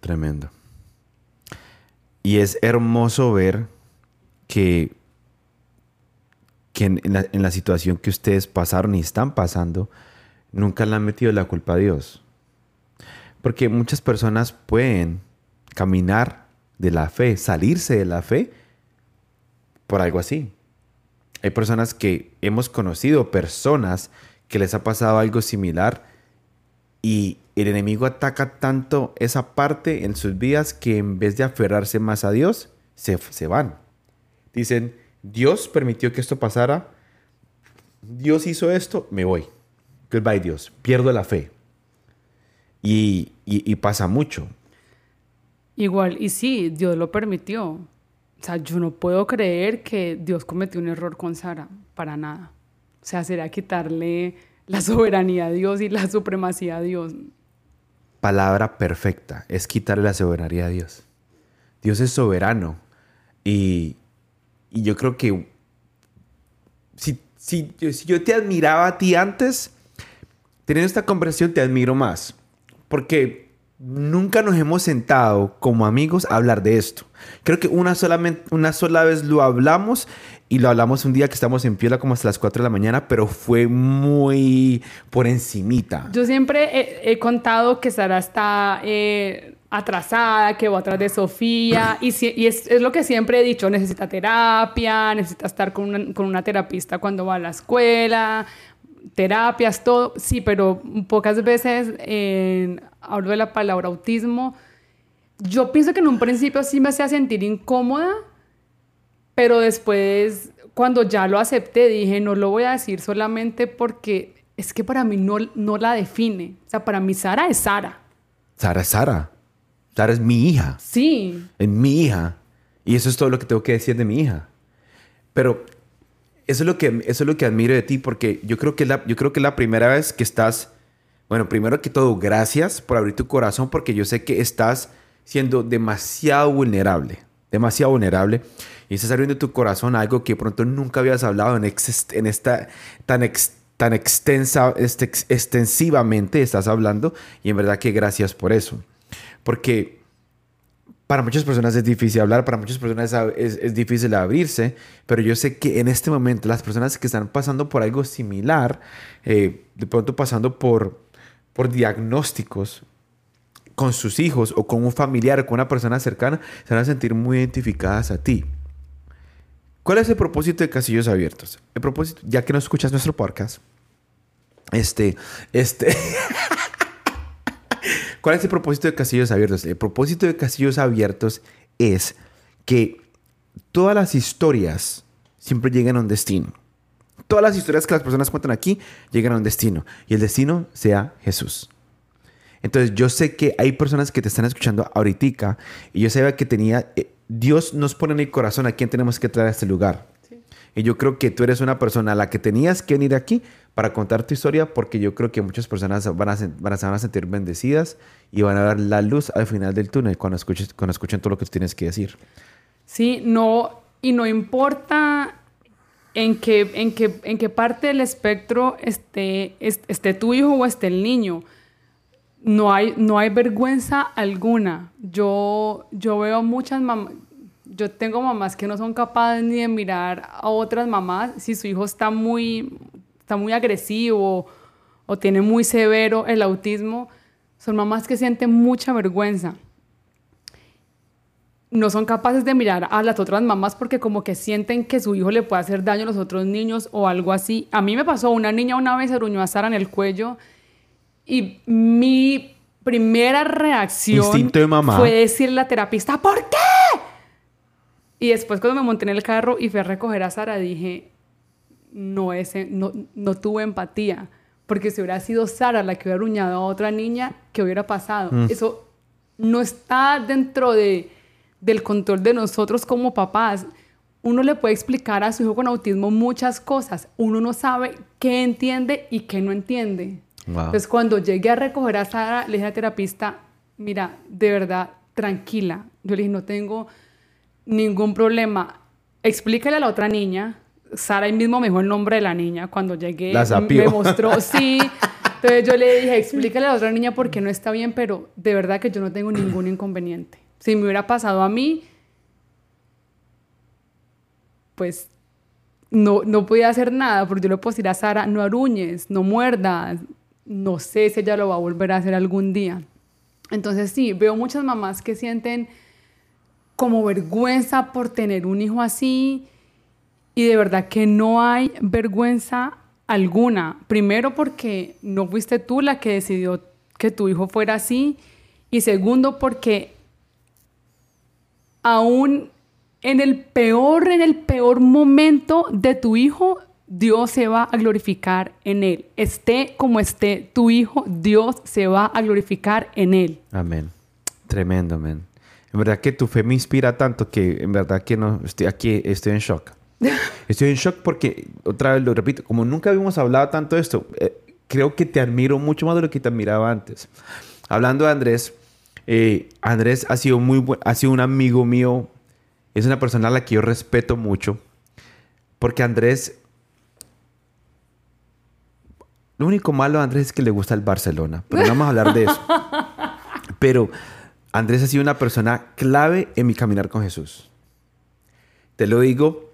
Tremendo. Y es hermoso ver que, que en, la, en la situación que ustedes pasaron y están pasando, nunca le han metido la culpa a Dios. Porque muchas personas pueden caminar de la fe, salirse de la fe por algo así. Hay personas que hemos conocido, personas que les ha pasado algo similar y el enemigo ataca tanto esa parte en sus vidas que en vez de aferrarse más a Dios, se, se van. Dicen, Dios permitió que esto pasara, Dios hizo esto, me voy. Goodbye Dios, pierdo la fe. Y, y, y pasa mucho. Igual, y sí, Dios lo permitió. O sea, yo no puedo creer que Dios cometió un error con Sara, para nada. O sea, sería quitarle la soberanía a Dios y la supremacía a Dios. Palabra perfecta, es quitarle la soberanía a Dios. Dios es soberano. Y, y yo creo que si, si, si yo te admiraba a ti antes, teniendo esta conversación te admiro más. Porque nunca nos hemos sentado como amigos a hablar de esto. Creo que una, una sola vez lo hablamos y lo hablamos un día que estamos en Piola como hasta las 4 de la mañana, pero fue muy por encimita. Yo siempre he, contado que Sara está eh, atrasada, que va atrás de Sofía, y es, es, lo que siempre he dicho, necesita terapia, necesita estar con una, con una terapista cuando va a la escuela, terapias, todo, sí, pero pocas veces eh, hablo de la palabra autismo. Yo pienso que en un principio sí me hacía sentir incómoda, pero después, cuando ya lo acepté, dije, no lo voy a decir solamente porque es que para mí no, no la define. O sea, para mí Sara es Sara. Sara es Sara. Sara es mi hija. Sí. Es mi hija. Y eso es todo lo que tengo que decir de mi hija. Pero eso es lo que, eso es lo que admiro de ti porque yo creo que la, yo creo que la primera vez que estás, bueno, primero que todo, gracias por abrir tu corazón porque yo sé que estás siendo demasiado vulnerable, demasiado vulnerable y estás abriendo tu corazón a algo que pronto nunca habías hablado en, esta tan, ex, tan extensa, este, extensivamente estás hablando y en verdad que gracias por eso. Porque para muchas personas es difícil hablar, para muchas personas es, es, difícil abrirse, pero yo sé que en este momento las personas que están pasando por algo similar, eh, de pronto pasando por, por diagnósticos con sus hijos o con un familiar o con una persona cercana, se van a sentir muy identificadas a ti. ¿Cuál es el propósito de Casillos Abiertos? El propósito, ya que no escuchas nuestro podcast, este, este... ¿Cuál es el propósito de Casillos Abiertos? El propósito de Casillos Abiertos es que todas las historias siempre lleguen a un destino. Todas las historias que las personas cuentan aquí llegan a un destino. Y el destino sea Jesús. Entonces yo sé que hay personas que te están escuchando ahorita y yo sabía que tenía... Eh, Dios nos pone en el corazón a quién tenemos que traer a este lugar. Sí. Y yo creo que tú eres una persona a la que tenías que venir aquí para contar tu historia porque yo creo que muchas personas van a, van a, van a sentir bendecidas y van a ver la luz al final del túnel cuando, escuches, cuando escuchen todo lo que tú tienes que decir. Sí, no, y no importa en qué, en qué, en qué parte del espectro esté, esté tu hijo o esté el niño. No hay, no hay vergüenza alguna. Yo, yo veo muchas mamás, yo tengo mamás que no son capaces ni de mirar a otras mamás si su hijo está muy, está muy agresivo o tiene muy severo el autismo, son mamás que sienten mucha vergüenza. No son capaces de mirar a las otras mamás porque como que sienten que su hijo le puede hacer daño a los otros niños o algo así. A mí me pasó, una niña una vez se gruñó a Sara en el cuello y mi primera reacción de mamá. fue decirle a la terapista, ¿por qué? Y después cuando me monté en el carro y fui a recoger a Sara, dije, no, ese, no, no tuve empatía, Porque si hubiera sido Sara la que hubiera aruñado a otra niña, ¿qué hubiera pasado? Mm. Eso no está dentro de, del control de nosotros como papás. Uno le puede explicar a su hijo con autismo muchas cosas. Uno no sabe qué entiende y qué no entiende. Wow. Entonces, cuando llegué a recoger a Sara, le dije a la terapista, mira, de verdad, tranquila. Yo le dije, no tengo ningún problema. Explícale a la otra niña. Sara ahí mismo me dijo el nombre de la niña cuando llegué. La. Me mostró, sí. Entonces yo le dije, explícale a la otra niña porque no está bien, pero de verdad que yo no tengo ningún inconveniente. Si me hubiera pasado a mí, pues no, no podía hacer nada, porque yo le puedo decir a Sara, no aruñes, no muerdas, no sé si ella lo va a volver a hacer algún día. Entonces sí, veo muchas mamás que sienten como vergüenza por tener un hijo así y de verdad que no hay vergüenza alguna. Primero porque no fuiste tú la que decidió que tu hijo fuera así y segundo porque aún en el peor, en el peor momento de tu hijo, Dios se va a glorificar en él. Esté como esté tu hijo, Dios se va a glorificar en él. Amén. Tremendo, amén. En verdad que tu fe me inspira tanto que en verdad que no estoy aquí, estoy en shock. Estoy en shock porque, otra vez lo repito, como nunca habíamos hablado tanto de esto, eh, creo que te admiro mucho más de lo que te admiraba antes. Hablando de Andrés, eh, Andrés ha sido muy ha sido un amigo mío, es una persona a la que yo respeto mucho, porque Andrés, lo único malo de Andrés es que le gusta el Barcelona, pero no vamos a hablar de eso. Pero Andrés ha sido una persona clave en mi caminar con Jesús. Te lo digo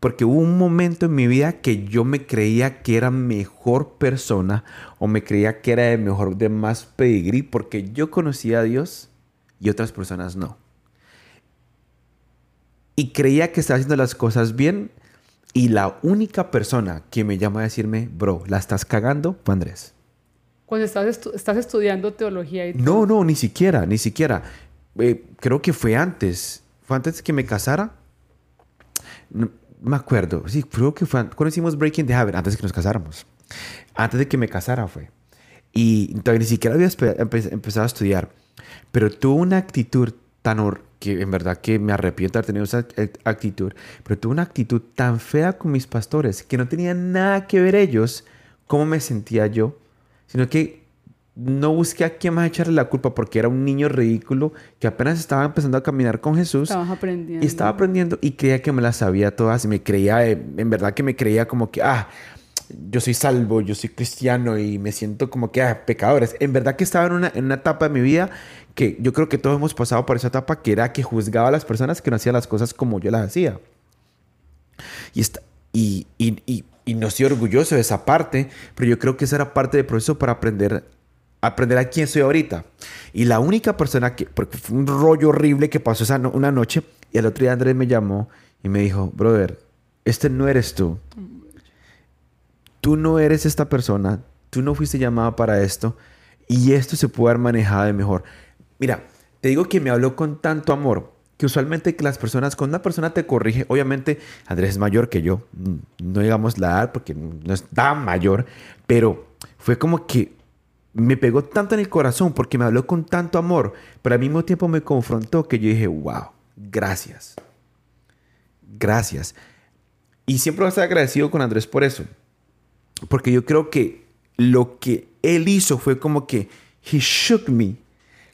porque hubo un momento en mi vida que yo me creía que era mejor persona o me creía que era de mejor, de más pedigrí, porque yo conocía a Dios y otras personas no. Y creía que estaba haciendo las cosas bien y la única persona que me llama a decirme, bro, la estás cagando, fue Andrés. Cuando estás, estu- estás estudiando teología y No, no, ni siquiera, ni siquiera. Eh, creo que fue antes. Fue antes que me casara. Me acuerdo. Sí, creo que fue an- cuando hicimos Breaking the Habit, antes de que nos casáramos. Antes de que me casara fue. Y todavía ni siquiera había empezado a estudiar. Pero tuvo una actitud tan que en verdad que me arrepiento de haber tenido esa actitud, pero tuvo una actitud tan fea con mis pastores que no tenía nada que ver ellos cómo me sentía yo, sino que no busqué a quién más echarle la culpa porque era un niño ridículo que apenas estaba empezando a caminar con Jesús estabas aprendiendo. y estaba aprendiendo y creía que me las sabía todas y me creía, eh, en verdad que me creía como que, ah, yo soy salvo, yo soy cristiano y me siento como que, ah, pecadores. En verdad que estaba en una, en una etapa de mi vida que yo creo que todos hemos pasado por esa etapa que era que juzgaba a las personas que no hacían las cosas como yo las hacía. Y, esta- y, y, y, y no estoy orgulloso de esa parte, pero yo creo que esa era parte del proceso para aprender, aprender a quién soy ahorita. Y la única persona que, porque fue un rollo horrible que pasó esa no- una noche, y al otro día Andrés me llamó y me dijo, brother, este no eres tú. Tú no eres esta persona, tú no fuiste llamado para esto, y esto se puede haber manejado de mejor. Mira, te digo que me habló con tanto amor que usualmente las personas, cuando una persona te corrige, obviamente Andrés es mayor que yo, mm, no digamos la edad porque no es tan mayor, pero fue como que me pegó tanto en el corazón porque me habló con tanto amor, pero al mismo tiempo me confrontó que yo dije, wow, gracias, gracias. Y siempre voy a estar agradecido con Andrés por eso, porque yo creo que lo que él hizo fue como que, he shook me,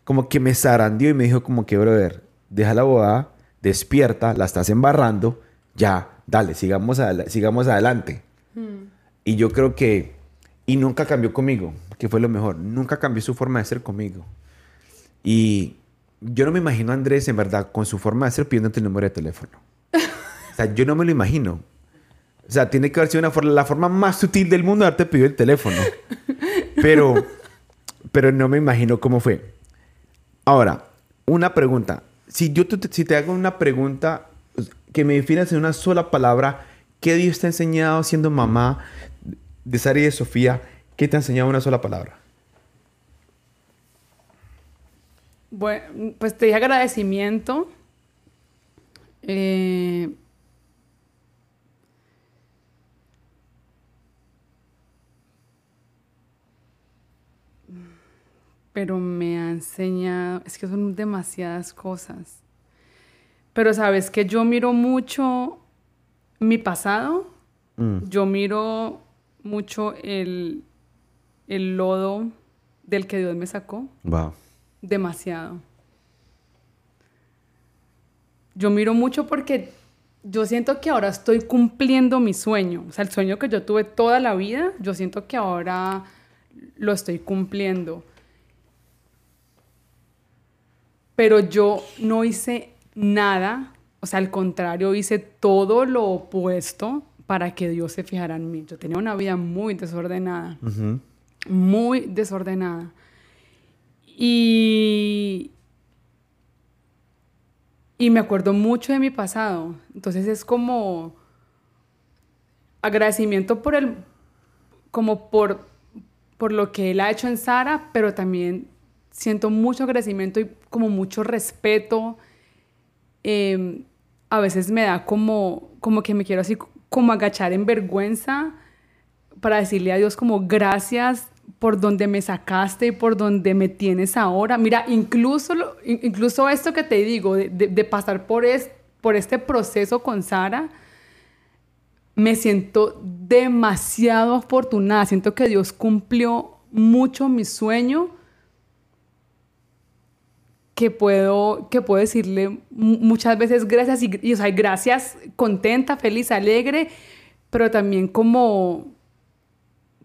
como que me zarandió y me dijo como que, brother, deja la boda, despierta, la estás embarrando, ya, dale, sigamos, sigamos adelante. Y yo creo que, y nunca cambió conmigo, que fue lo mejor, nunca cambió su forma de ser conmigo. Y yo no me imagino a Andrés, en verdad, con su forma de ser pidiéndote el número de teléfono. O sea, yo no me lo imagino. O sea, tiene que haber sido una forma, la forma más sutil del mundo de haberte pedido el teléfono. Pero, pero no me imagino cómo fue. Ahora, una pregunta. Si yo te, si te hago una pregunta que me definas en una sola palabra, ¿qué Dios te ha enseñado siendo mamá de Sara y de Sofía? ¿Qué te ha enseñado una sola palabra? Bueno, pues te dije agradecimiento. Eh, pero me ha enseñado, es que son demasiadas cosas. Pero sabes que yo miro mucho mi pasado, Mm. yo miro mucho el, el lodo del que Dios me sacó, Wow. demasiado. Yo miro mucho porque yo siento que ahora estoy cumpliendo mi sueño. O sea, el sueño que yo tuve toda la vida, yo siento que ahora lo estoy cumpliendo. Pero yo no hice nada, o sea, al contrario, hice todo lo opuesto para que Dios se fijara en mí. Yo tenía una vida muy desordenada muy desordenada. Y, y me acuerdo mucho de mi pasado. Entonces es como agradecimiento por el, como por, por lo que él ha hecho en Sara, pero también siento mucho agradecimiento y como mucho respeto. Eh, a veces me da como, como que me quiero así como agachar en vergüenza para decirle a Dios como gracias por donde me sacaste y por donde me tienes ahora. Mira, incluso, incluso esto que te digo, de pasar por, es- por este proceso con Sara, me siento demasiado afortunada. Siento que Dios cumplió mucho mi sueño que puedo, que puedo decirle mu- muchas veces gracias y, y, o sea, gracias contenta, feliz, alegre, pero también como,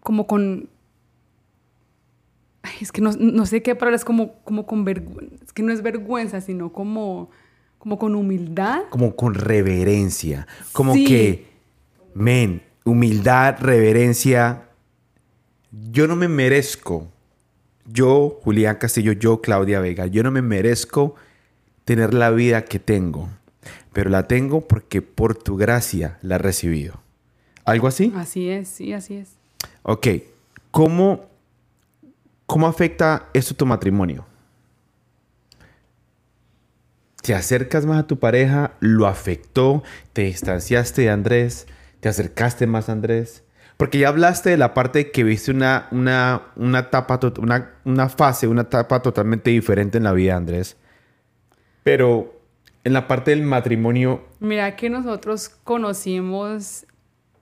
como con, ay, es que no, no sé qué palabra es como, como con vergüenza, es que no es vergüenza, sino como, como con humildad. Como con reverencia. Como Sí. que, men, humildad, reverencia. Yo no me merezco. Yo, Julián Castillo, yo, Claudia Vega, yo no me merezco tener la vida que tengo. Pero la tengo porque por tu gracia la he recibido. ¿Algo así? Así es, sí, así es. Ok. ¿Cómo, cómo afecta esto tu matrimonio? ¿Te acercas más a tu pareja? ¿Lo afectó? ¿Te distanciaste de Andrés? ¿Te acercaste más a Andrés? Porque ya hablaste de la parte que viste una, una, una etapa, una, una fase, una etapa totalmente diferente en la vida Andrés. Pero en la parte del matrimonio, Mira que nosotros conocimos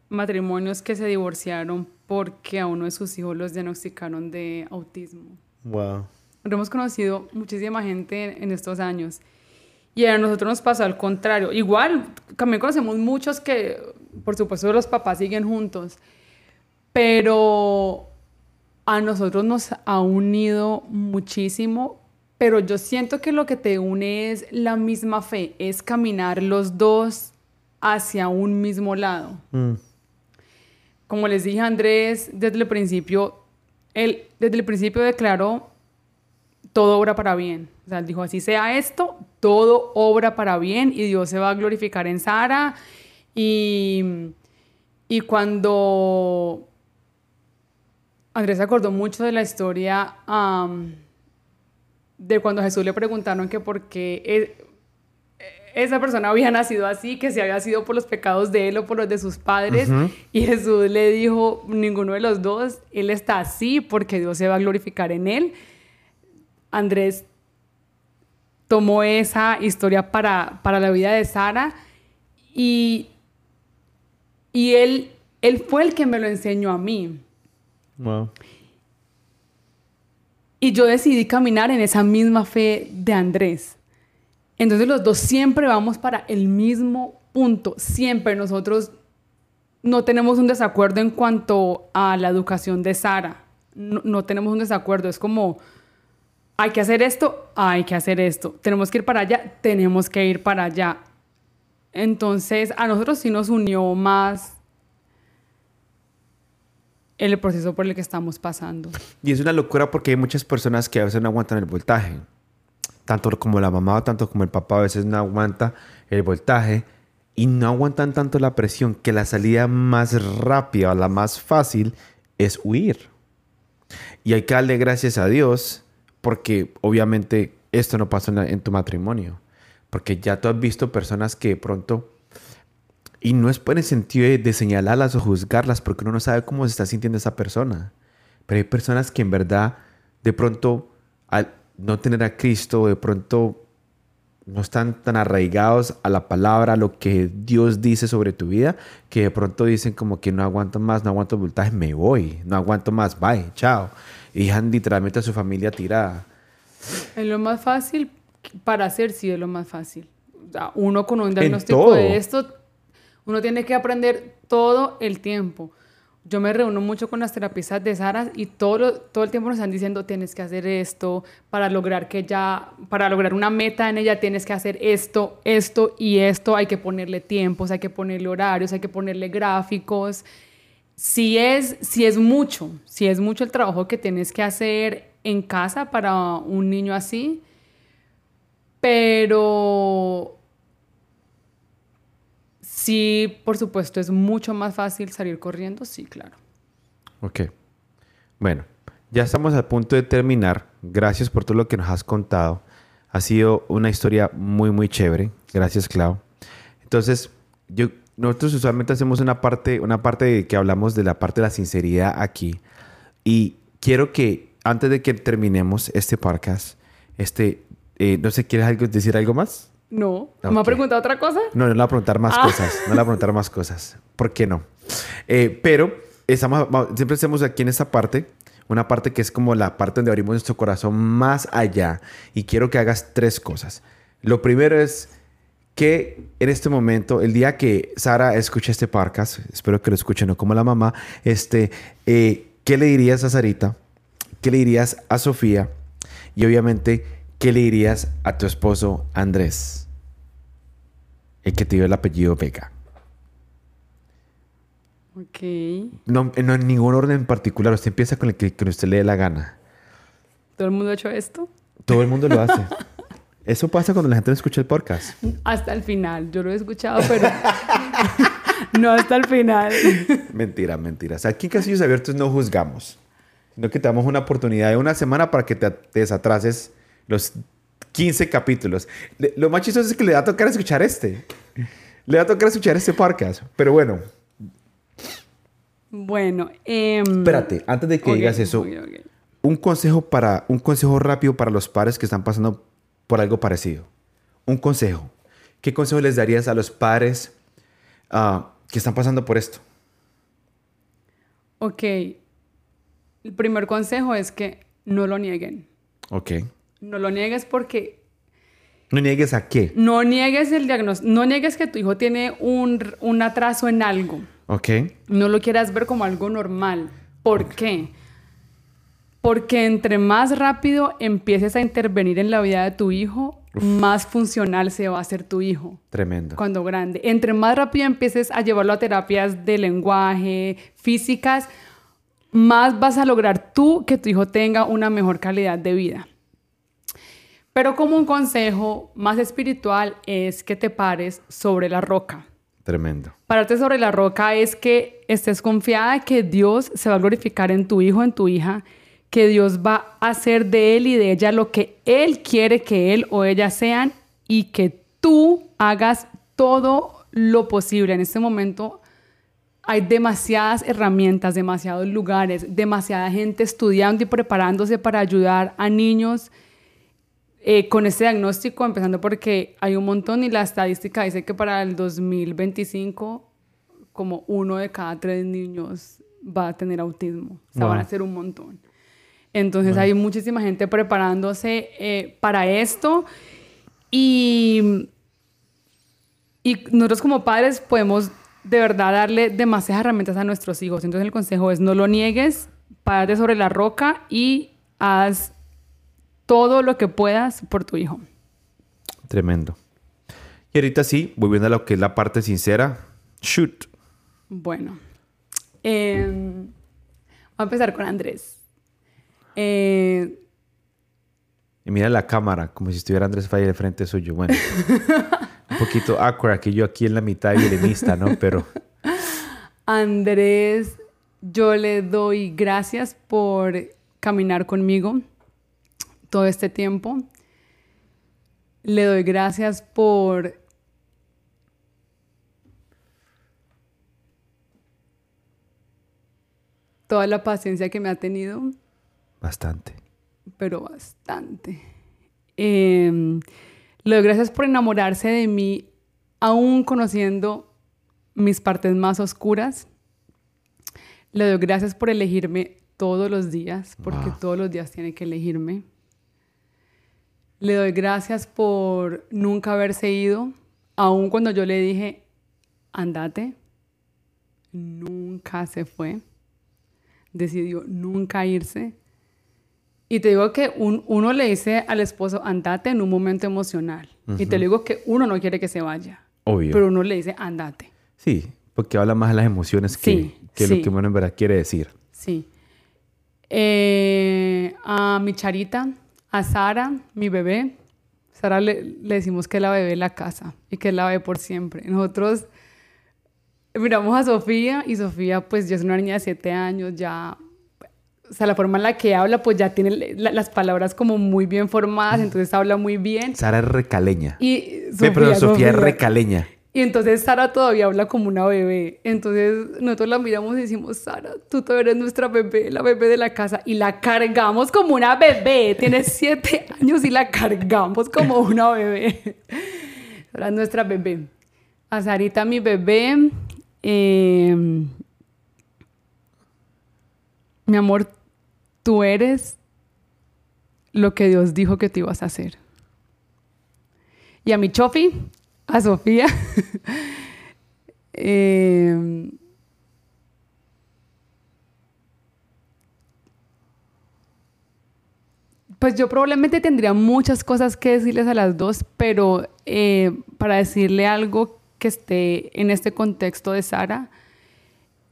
matrimonios que se divorciaron porque a uno de sus hijos los diagnosticaron de autismo. wow. Hemos conocido muchísima gente en estos años. Y a nosotros nos pasó al contrario. Igual, también conocemos muchos que, por supuesto, los papás siguen juntos. Pero a nosotros nos ha unido muchísimo. Pero yo siento que lo que te une es la misma fe, es caminar los dos hacia un mismo lado Mm. como les dije a Andrés, desde el principio, él desde el principio declaró, todo obra para bien. O sea, él dijo, así sea esto, todo obra para bien y Dios se va a glorificar en Sara. Y, y cuando Andrés se acordó mucho de la historia de cuando a Jesús le preguntaron que por qué e- esa persona había nacido así, que si había sido por los pecados de él o por los de sus padres. Y Jesús le dijo, ninguno de los dos, él está así porque Dios se va a glorificar en él. Andrés tomó esa historia para, para la vida de Sara y, y él, él fue el que me lo enseñó a mí. Wow. Y yo decidí caminar en esa misma fe de Andrés. Entonces los dos siempre vamos para el mismo punto. Siempre nosotros no tenemos un desacuerdo en cuanto a la educación de Sara. No, no tenemos un desacuerdo. Es como, hay que hacer esto, hay que hacer esto. Tenemos que ir para allá, tenemos que ir para allá. Entonces a nosotros sí nos unió más el proceso por el que estamos pasando. Y es una locura porque hay muchas personas que a veces no aguantan el voltaje. Tanto como la mamá, tanto como el papá a veces no aguanta el voltaje y no aguantan tanto la presión que la salida más rápida, la más fácil, es huir. Y hay que darle gracias a Dios porque obviamente esto no pasó en tu matrimonio. Porque ya tú has visto personas que de pronto y no es por el sentido de, de señalarlas o juzgarlas, porque uno no sabe cómo se está sintiendo esa persona. Pero hay personas que en verdad, de pronto, al no tener a Cristo, de pronto no están tan arraigados a la palabra, a lo que Dios dice sobre tu vida, que de pronto dicen como que no aguanto más, no aguanto voltaje, me voy, no aguanto más, bye, chao. Y dejan literalmente a su familia tirada. Es lo más fácil para hacer, sí, es lo más fácil. Uno con un diagnóstico de esto, uno tiene que aprender todo el tiempo yo me reúno mucho con las terapistas de Sara y todo, todo el tiempo nos están diciendo tienes que hacer esto para lograr que ya, para lograr una meta en ella tienes que hacer esto, esto y esto, hay que ponerle tiempos, hay que ponerle horarios, hay que ponerle gráficos. Si es, si es mucho, si es mucho el trabajo que tienes que hacer en casa para un niño así, pero Sí, por supuesto, es mucho más fácil salir corriendo, sí, claro. Ok. Bueno, ya estamos al punto de terminar. Gracias por todo lo que nos has contado. Ha sido una historia muy, muy chévere. Gracias, Clau. Entonces, yo, nosotros usualmente hacemos una parte, una parte que hablamos de la parte de la sinceridad aquí. Y quiero que, antes de que terminemos este podcast, este, eh, no sé, ¿quieres decir algo más? No. ¿Me ha preguntado otra cosa? No, no le voy a preguntar más ah. cosas. No le voy a preguntar más cosas. ¿Por qué no? Eh, pero estamos, siempre hacemos aquí en esta parte, una parte que es como la parte donde abrimos nuestro corazón más allá. Y quiero que hagas tres cosas. Lo primero es que en este momento, el día que Sara escuche este podcast, espero que lo escuche, no como la mamá, este, eh, ¿qué le dirías a Sarita? ¿Qué le dirías a Sofía? Y obviamente, ¿qué le dirías a tu esposo Andrés? El que te dio el apellido Vega. Ok. No, no en ningún orden en particular. Usted empieza con el que, usted le dé la gana. ¿Todo el mundo ha hecho esto? Todo el mundo lo hace. Eso pasa cuando la gente no escucha el podcast. Hasta el final. Yo lo he escuchado, pero no hasta el final. Mentira, mentira. O sea, aquí en Casillos Abiertos no juzgamos, sino que te damos una oportunidad de una semana para que te desatrases los 15 capítulos. Lo más chistoso es que le va a tocar escuchar este. Le va a tocar escuchar este podcast. Pero bueno. Bueno. Em, Espérate, antes de que digas eso. Un consejo para un consejo rápido para los padres que están pasando por algo parecido. Un consejo. ¿Qué consejo les darías a los padres ah, que están pasando por esto? Ok. El primer consejo es que no lo nieguen. Ok. No lo niegues porque... ¿No niegues a qué? No niegues el diagnóstico. No niegues que tu hijo tiene un, un, atraso en algo. Ok. No lo quieras ver como algo normal. ¿Por qué? Porque entre más rápido empieces a intervenir en la vida de tu hijo, más funcional se va a hacer tu hijo. Tremendo. Cuando grande. Entre más rápido empieces a llevarlo a terapias de lenguaje, físicas, más vas a lograr tú que tu hijo tenga una mejor calidad de vida. Pero como un consejo más espiritual es que te pares sobre la roca. Tremendo. Pararte sobre la roca es que estés confiada que Dios se va a glorificar en tu hijo, en tu hija, que Dios va a hacer de él y de ella lo que Él quiere que él o ella sean y que tú hagas todo lo posible. En este momento hay demasiadas herramientas, demasiados lugares, demasiada gente estudiando y preparándose para ayudar a niños eh, con este diagnóstico, empezando porque hay un montón y la estadística dice que para el 2025 como uno de cada tres niños va a tener autismo. O sea, van a ser un montón. Entonces hay muchísima gente preparándose eh, para esto y, y nosotros como padres podemos de verdad darle demasiadas herramientas a nuestros hijos. Entonces el consejo es no lo niegues, párate sobre la roca y haz todo lo que puedas por tu hijo. Tremendo. Y ahorita sí, volviendo a lo que es la parte sincera, shoot. Bueno, eh, vamos a empezar con Andrés. Eh, y mira la cámara, como si estuviera Andrés Falle de frente suyo. Bueno, un poquito awkward que yo aquí en la mitad violinista, ¿no? Pero... Andrés, yo le doy gracias por caminar conmigo todo este tiempo. Le doy gracias por toda la paciencia que me ha tenido. Bastante. pero bastante. Em, le doy gracias por enamorarse de mí, aún conociendo mis partes más oscuras. Le doy gracias por elegirme todos los días, porque todos los días tiene que elegirme. Le doy gracias por nunca haberse ido, aun cuando yo le dije, andate. Nunca se fue. Decidió nunca irse. Y te digo que uno le dice al esposo, andate en un momento emocional. Y te digo que uno no quiere que se vaya. Obvio. Pero uno le dice, andate. Sí, porque habla más de las emociones que, que lo que uno en verdad quiere decir. Sí. Eh, a mi charita, a Sara, mi bebé. Sara le, le, decimos que la bebé la casa y que la ve por siempre. Nosotros miramos a Sofía y Sofía pues ya es una niña de siete años, ya o sea, la forma en la que habla, pues ya tiene las palabras como muy bien formadas, entonces habla muy bien. Sara es recaleña. Y Sofía, pero Sofía, es recaleña. Y entonces Sara todavía habla como una bebé. Entonces nosotros la miramos y decimos, Sara, tú todavía eres nuestra bebé, la bebé de la casa. Y la cargamos como una bebé. Tiene siete años y la cargamos como una bebé. Sara es nuestra bebé. A Sarita, mi bebé. Eh, mi amor, tú eres lo que Dios dijo que te ibas a hacer. Y a mi chofi, a Sofía, eh, pues yo probablemente tendría muchas cosas que decirles a las dos, pero eh, para decirle algo que esté en este contexto de Sara,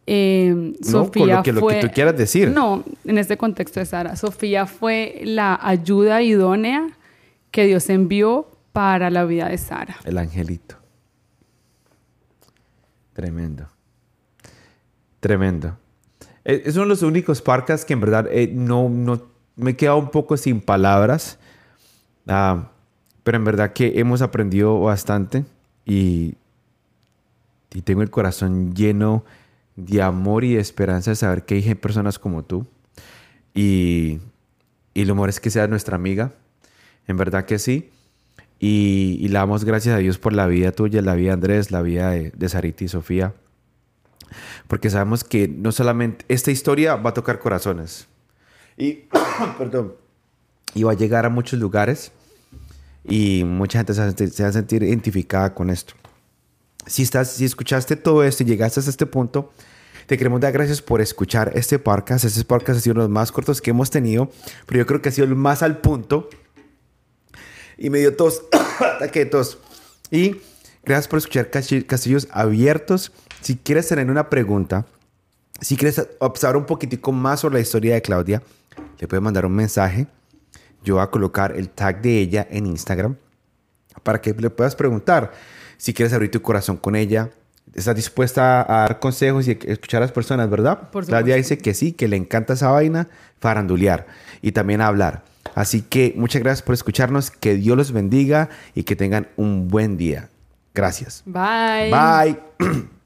eh, Sofía lo que, fue, lo que tú quieras decir. No, en este contexto de Sara. Sofía fue la ayuda idónea que Dios envió para la vida de Sara. El angelito. Tremendo. Tremendo. E, es uno de los únicos parcas que en verdad eh, no, no me he quedado un poco sin palabras. Ah, pero en verdad que hemos aprendido bastante y, y tengo el corazón lleno de amor y de esperanza de saber que hay personas como tú. Y, y lo mejor es que seas nuestra amiga. En verdad que sí. Y, y, le damos gracias a Dios por la vida tuya, la vida de Andrés, la vida de, de Sarita y Sofía. Porque sabemos que no solamente esta historia va a tocar corazones. Y, perdón, y va a llegar a muchos lugares. Y mucha gente se va, sentir, se va a sentir identificada con esto. Si, estás, si escuchaste todo esto y llegaste hasta este punto, te queremos dar gracias por escuchar este podcast. Este podcast ha sido uno de los más cortos que hemos tenido, pero yo creo que ha sido el más al punto. Y me dio tos, ataque de tos. Y gracias por escuchar Castillos Abiertos. Si quieres tener una pregunta, si quieres observar un poquitico más sobre la historia de Claudia, le puedes mandar un mensaje. Yo voy a colocar el tag de ella en Instagram para que le puedas preguntar si quieres abrir tu corazón con ella, estás dispuesta a dar consejos y escuchar a las personas, ¿verdad? Por Claudia dice que sí, que le encanta esa vaina, farandulear y también hablar. Así que muchas gracias por escucharnos, que Dios los bendiga y que tengan un buen día. Gracias. Bye. Bye.